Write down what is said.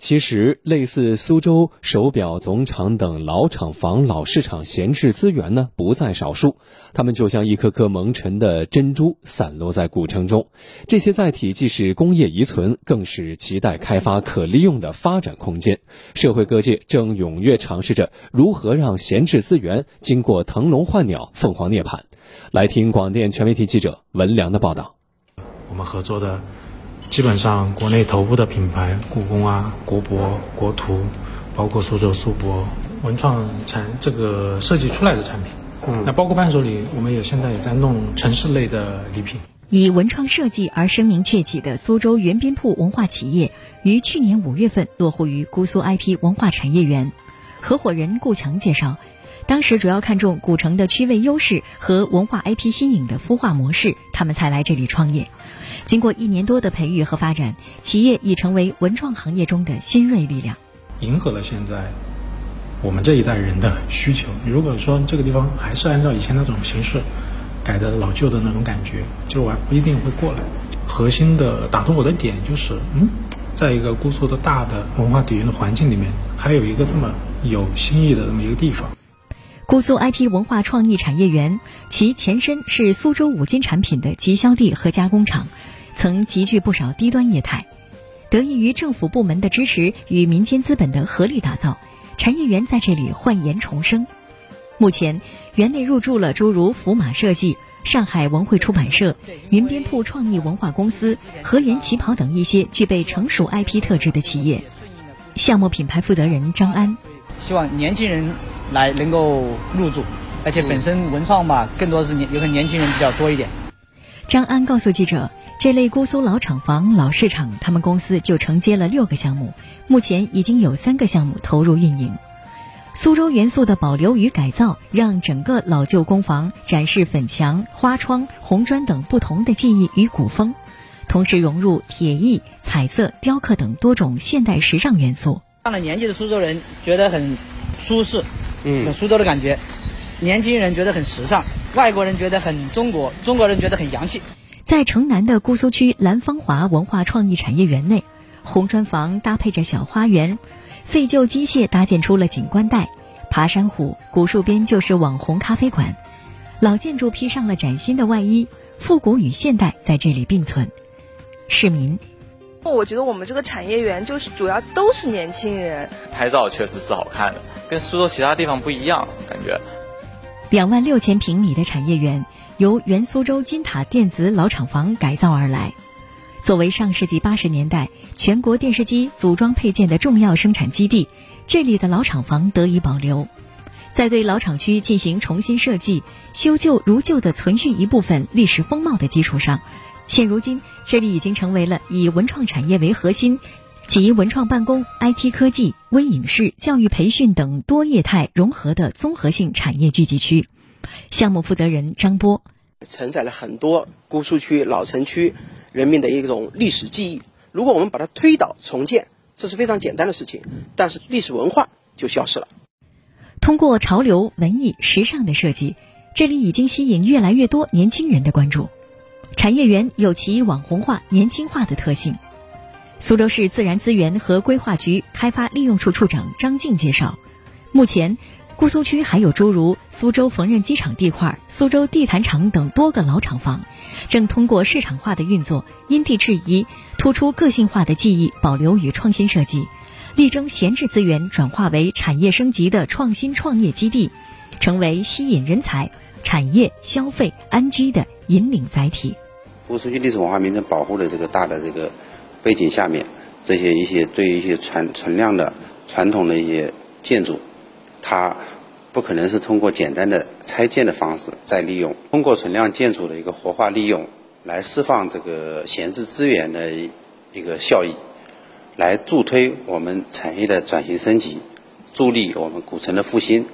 其实，类似苏州手表总厂等老厂房、老市场闲置资源呢，不在少数。它们就像一颗颗蒙尘的珍珠，散落在古城中。这些载体既是工业遗存，更是亟待开发可利用的发展空间。社会各界正踊跃尝试着如何让闲置资源经过腾笼换鸟、凤凰涅槃。来听广电全媒体记者文良的报道。我们合作的。基本上，国内头部的品牌，故宫啊、国博、国图，包括苏州苏博文创产这个设计出来的产品。嗯，那包括伴手礼，我们也现在也在弄城市类的礼品。以文创设计而声名鹊起的苏州园边铺文化企业，于去年五月份落户于姑苏 IP 文化产业园。合伙人顾强介绍，当时主要看中古城的区位优势和文化 IP 新颖的孵化模式，他们才来这里创业。经过一年多的培育和发展，企业已成为文创行业中的新锐力量，迎合了现在我们这一代人的需求。如果说这个地方还是按照以前那种形式改的老旧的那种感觉，就我还不一定会过来。核心的打动我的点就是，嗯，在一个姑苏的大的文化底蕴的环境里面，还有一个这么有新意的这么一个地方。姑苏 IP 文化创意产业园，其前身是苏州五金产品的集销地和加工厂，曾集聚不少低端业态。得益于政府部门的支持与民间资本的合力打造，产业园在这里焕颜重生。目前，园内入驻了诸如福马设计、上海文汇出版社、云边铺创意文化公司、和联旗袍等一些具备成熟 IP 特质的企业。项目品牌负责人张安，希望年轻人。来能够入驻，而且本身文创嘛，更多是年有个年轻人比较多一点。张安告诉记者，这类姑苏老厂房、老市场，他们公司就承接了六个项目，目前已经有三个项目投入运营。苏州元素的保留与改造，让整个老旧工房展示粉墙、花窗、红砖等不同的技艺与古风，同时融入铁艺、彩色、雕刻等多种现代时尚元素。上了年纪的苏州人觉得很舒适。嗯，很苏州的感觉，年轻人觉得很时尚，外国人觉得很中国，中国人觉得很洋气。在城南的姑苏区蓝芳华文化创意产业园内，红砖房搭配着小花园，废旧机械搭建出了景观带，爬山虎、古树边就是网红咖啡馆，老建筑披上了崭新的外衣，复古与现代在这里并存。市民。我觉得我们这个产业园就是主要都是年轻人，拍照确实是好看的，跟苏州其他地方不一样，感觉。两万六千平米的产业园由原苏州金塔电子老厂房改造而来，作为上世纪八十年代全国电视机组装配件的重要生产基地，这里的老厂房得以保留，在对老厂区进行重新设计、修旧如旧的存续一部分历史风貌的基础上。现如今，这里已经成为了以文创产业为核心，集文创办公、IT 科技、微影视、教育培训等多业态融合的综合性产业聚集区。项目负责人张波，承载了很多姑苏区老城区人民的一种历史记忆。如果我们把它推倒重建，这是非常简单的事情，但是历史文化就消失了。通过潮流、文艺、时尚的设计，这里已经吸引越来越多年轻人的关注。产业园有其网红化、年轻化的特性。苏州市自然资源和规划局开发利用处处长张静介绍，目前，姑苏区还有诸如苏州缝纫机厂地块、苏州地毯厂等多个老厂房，正通过市场化的运作，因地制宜，突出个性化的技艺保留与创新设计，力争闲置资源转化为产业升级的创新创业基地，成为吸引人才、产业、消费、安居的引领载体。姑苏区历史文化名城保护的这个大的这个背景下面，这些一些对于一些存存量的传统的一些建筑，它不可能是通过简单的拆建的方式再利用，通过存量建筑的一个活化利用，来释放这个闲置资源的一个效益，来助推我们产业的转型升级，助力我们古城的复兴。